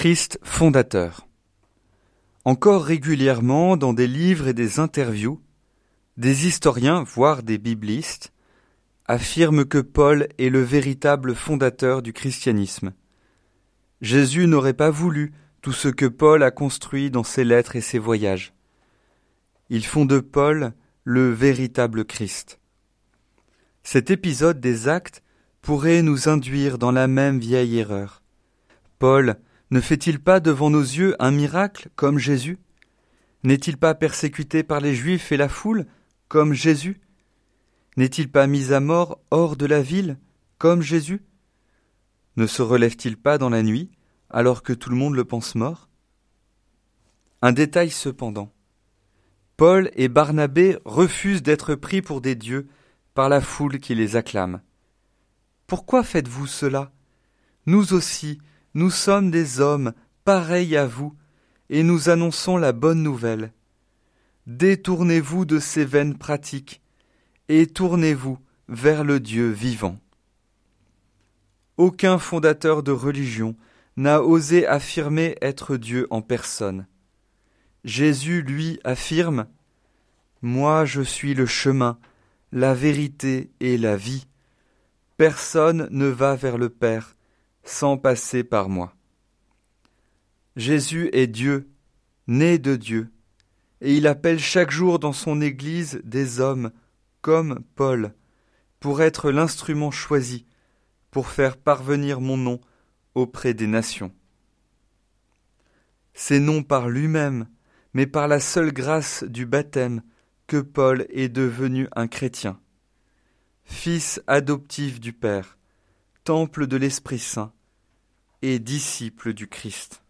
Christ fondateur. Encore régulièrement dans des livres et des interviews, des historiens, voire des biblistes, affirment que Paul est le véritable fondateur du christianisme. Jésus n'aurait pas voulu tout ce que Paul a construit dans ses lettres et ses voyages. Ils font de Paul le véritable Christ. Cet épisode des actes pourrait nous induire dans la même vieille erreur. Paul ne fait-il pas devant nos yeux un miracle comme Jésus? N'est-il pas persécuté par les Juifs et la foule comme Jésus? N'est-il pas mis à mort hors de la ville comme Jésus? Ne se relève-t-il pas dans la nuit alors que tout le monde le pense mort? Un détail cependant. Paul et Barnabé refusent d'être pris pour des dieux par la foule qui les acclame. Pourquoi faites-vous cela? Nous aussi, nous sommes des hommes pareils à vous, et nous annonçons la bonne nouvelle. Détournez-vous de ces vaines pratiques, et tournez-vous vers le Dieu vivant. Aucun fondateur de religion n'a osé affirmer être Dieu en personne. Jésus, lui, affirme Moi je suis le chemin, la vérité et la vie. Personne ne va vers le Père sans passer par moi. Jésus est Dieu, né de Dieu, et il appelle chaque jour dans son Église des hommes comme Paul, pour être l'instrument choisi, pour faire parvenir mon nom auprès des nations. C'est non par lui-même, mais par la seule grâce du baptême que Paul est devenu un chrétien, fils adoptif du Père, temple de l'Esprit Saint et disciple du Christ.